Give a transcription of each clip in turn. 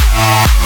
Bye.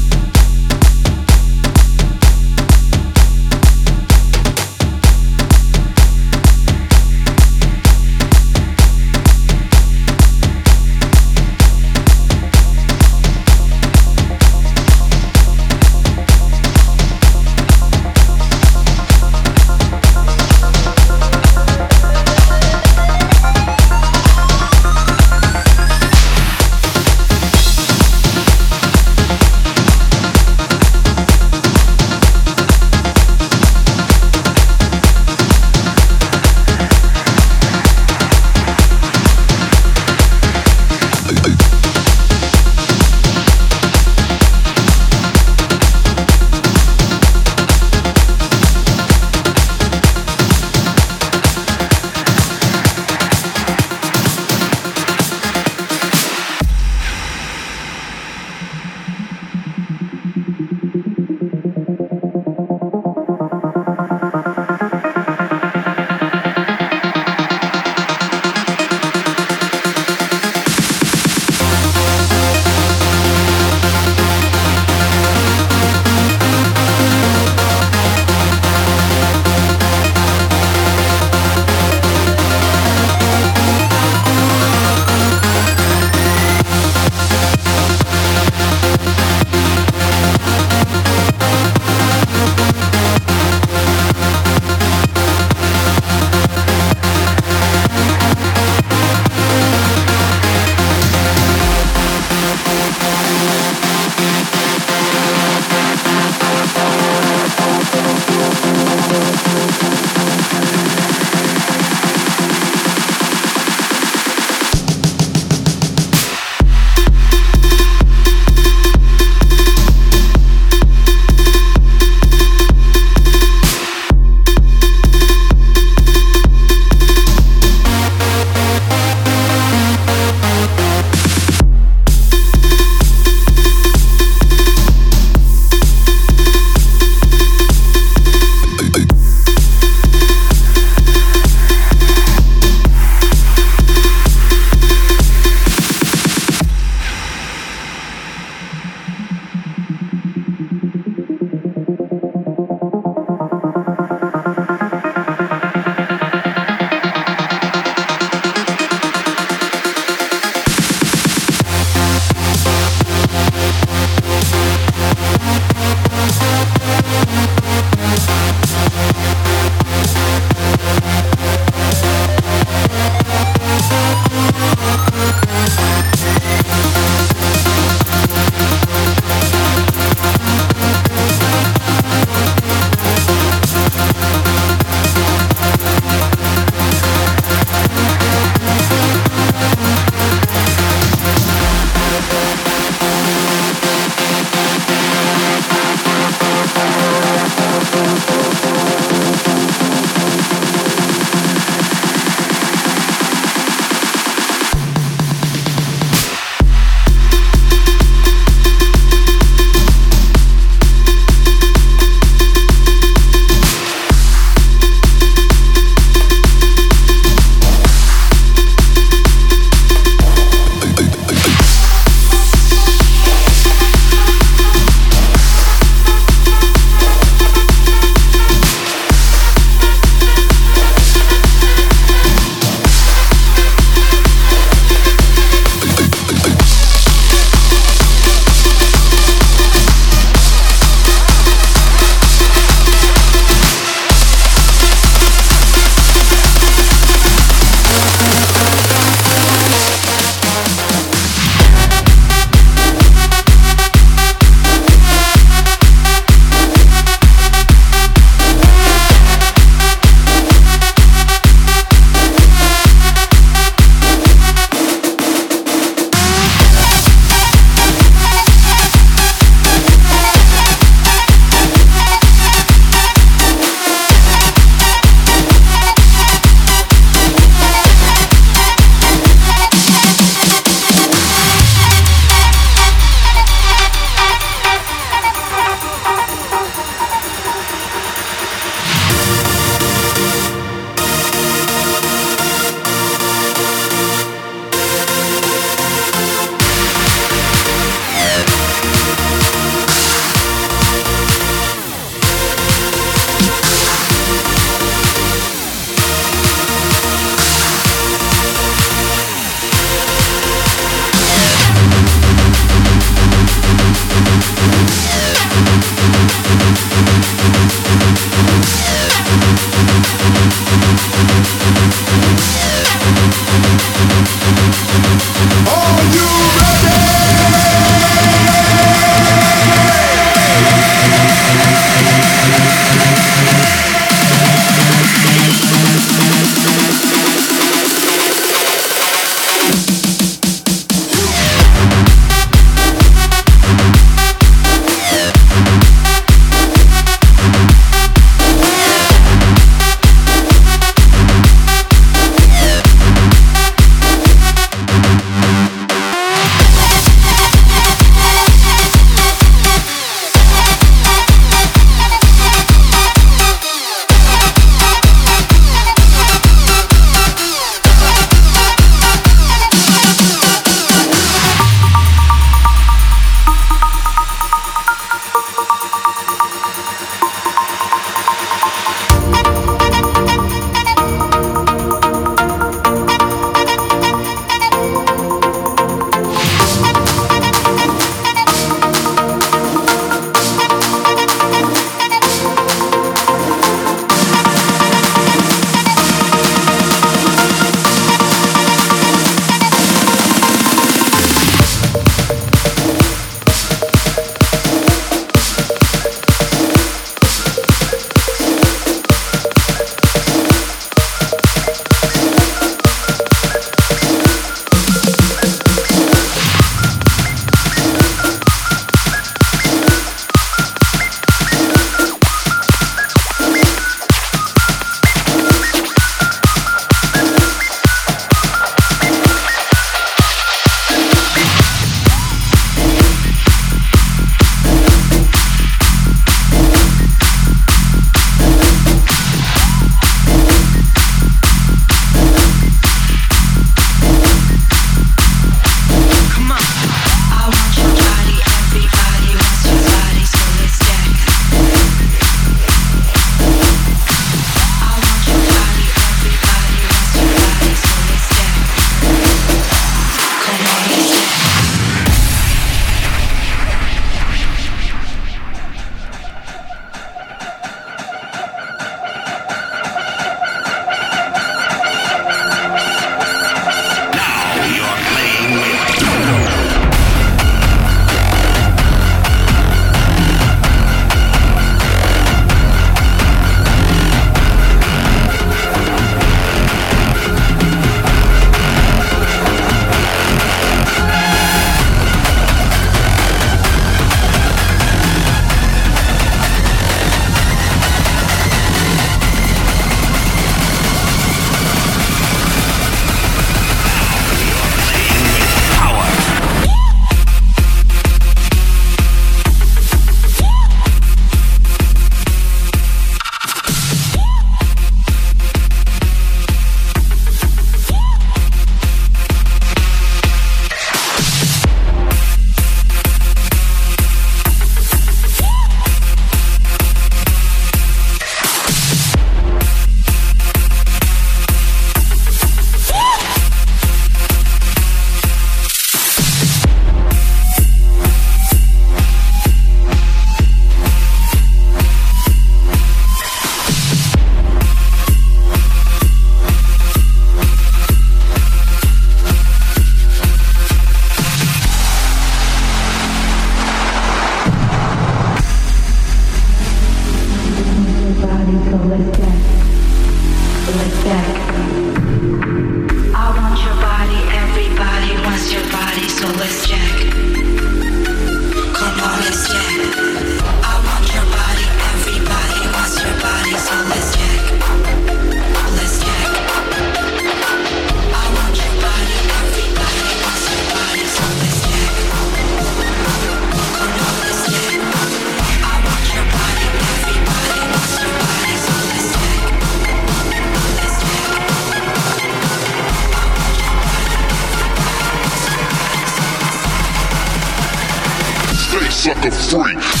Sucker free.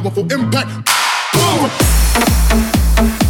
powerful impact. Boom!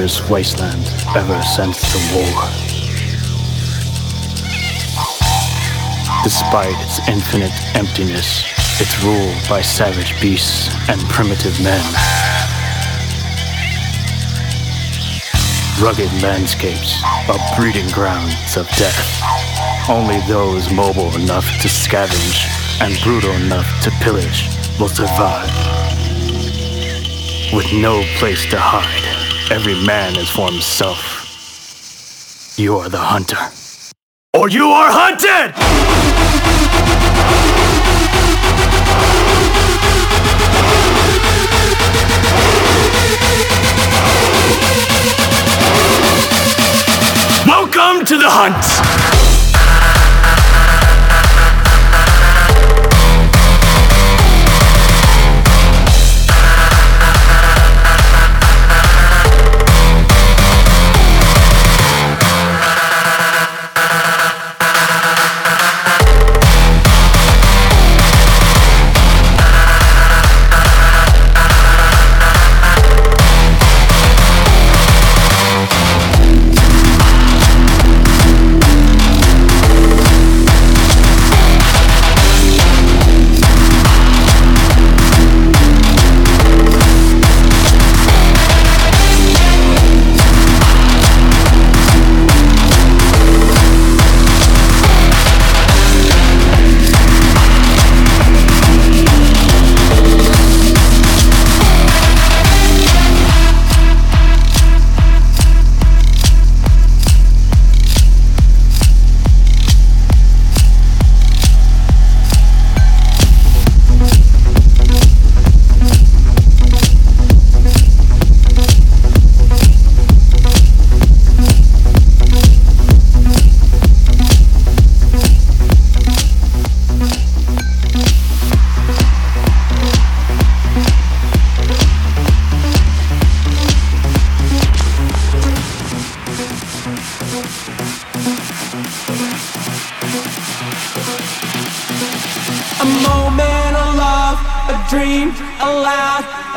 Dangerous wasteland ever since the war. Despite its infinite emptiness, it's ruled by savage beasts and primitive men. Rugged landscapes are breeding grounds of death. Only those mobile enough to scavenge and brutal enough to pillage will survive. With no place to hide, every man is for himself. You are the hunter. Or you are hunted! Welcome to the hunt!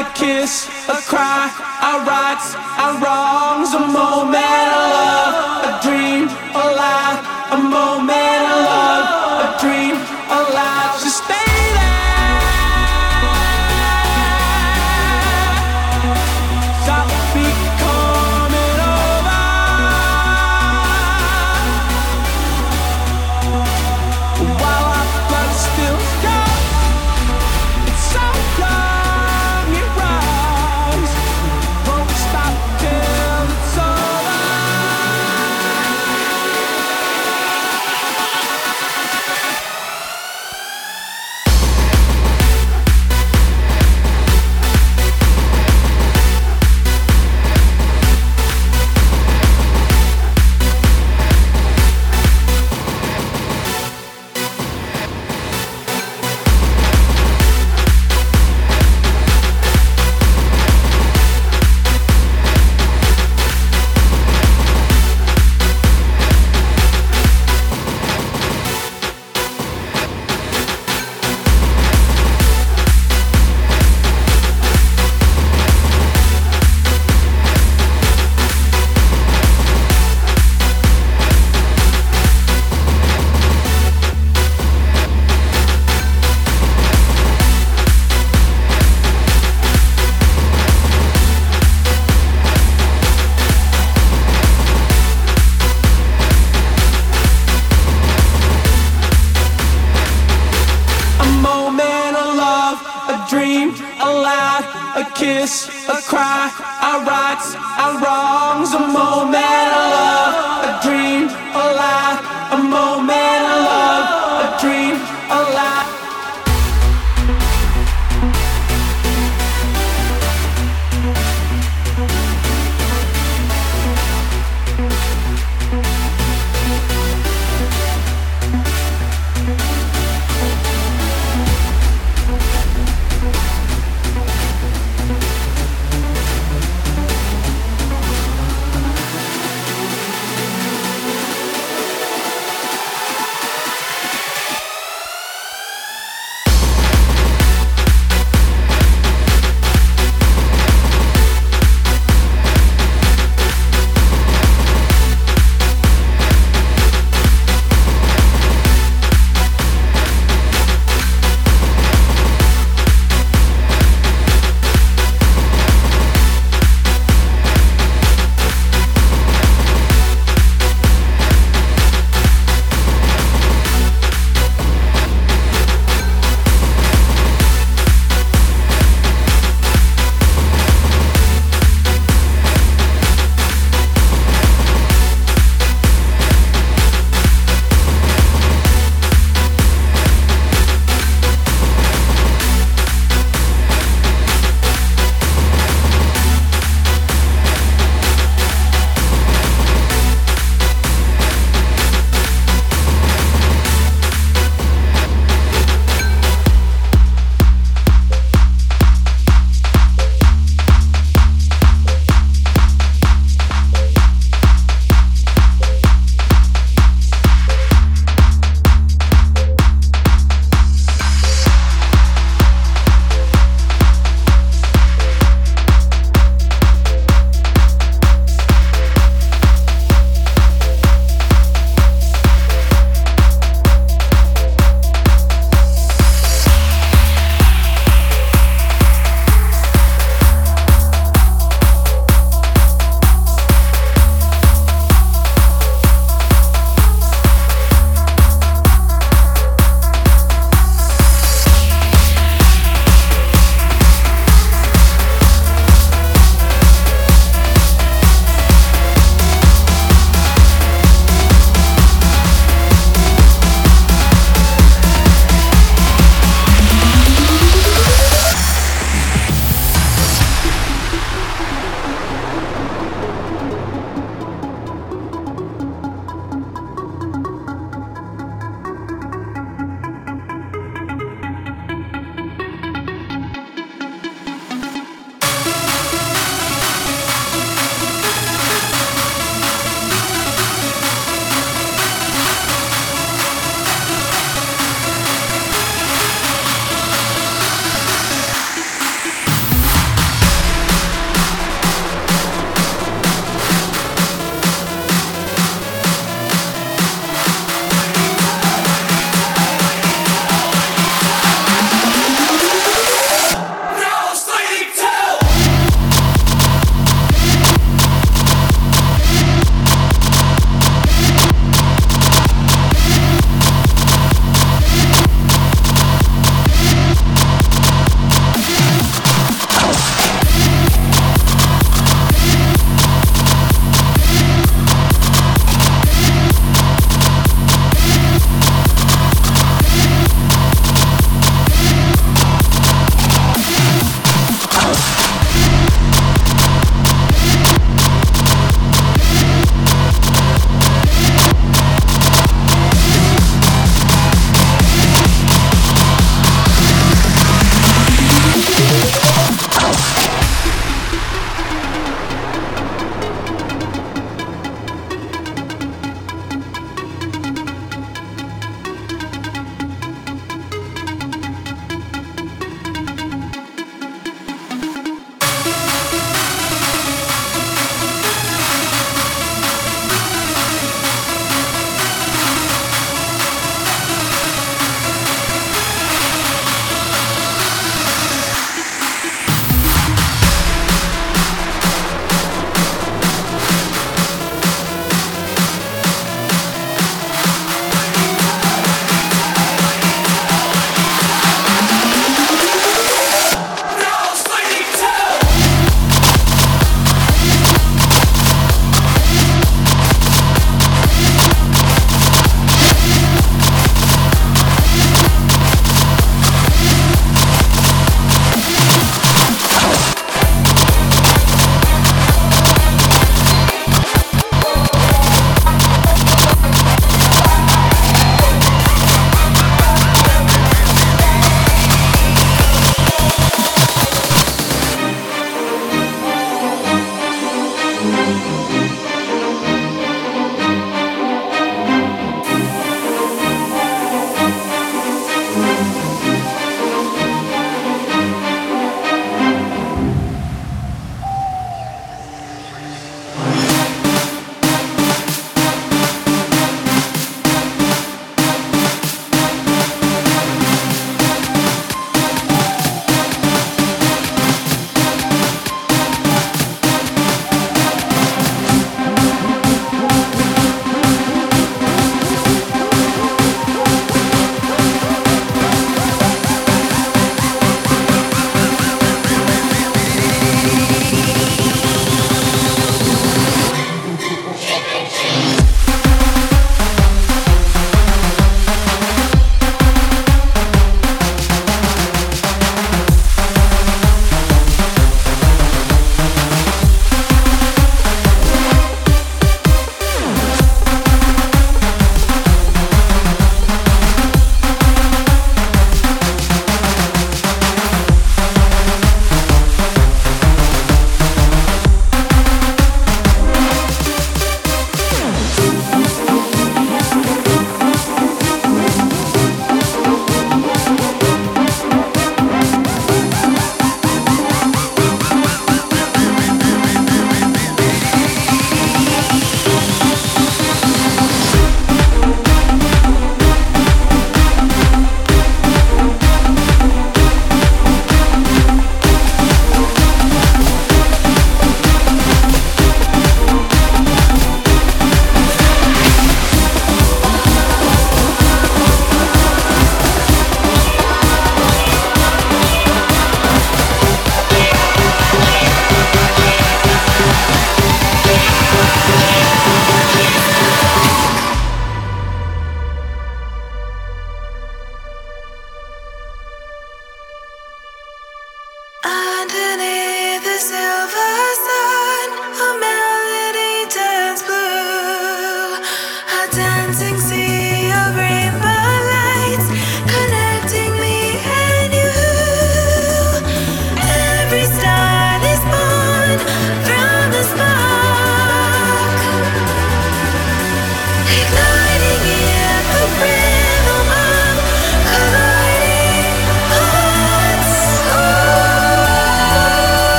a kiss, a cry, our rights, our wrongs, a moment of love, a dream. a cry, a rights, a wrongs, a moment of love, a dream, a lie, a moment of love, a dream.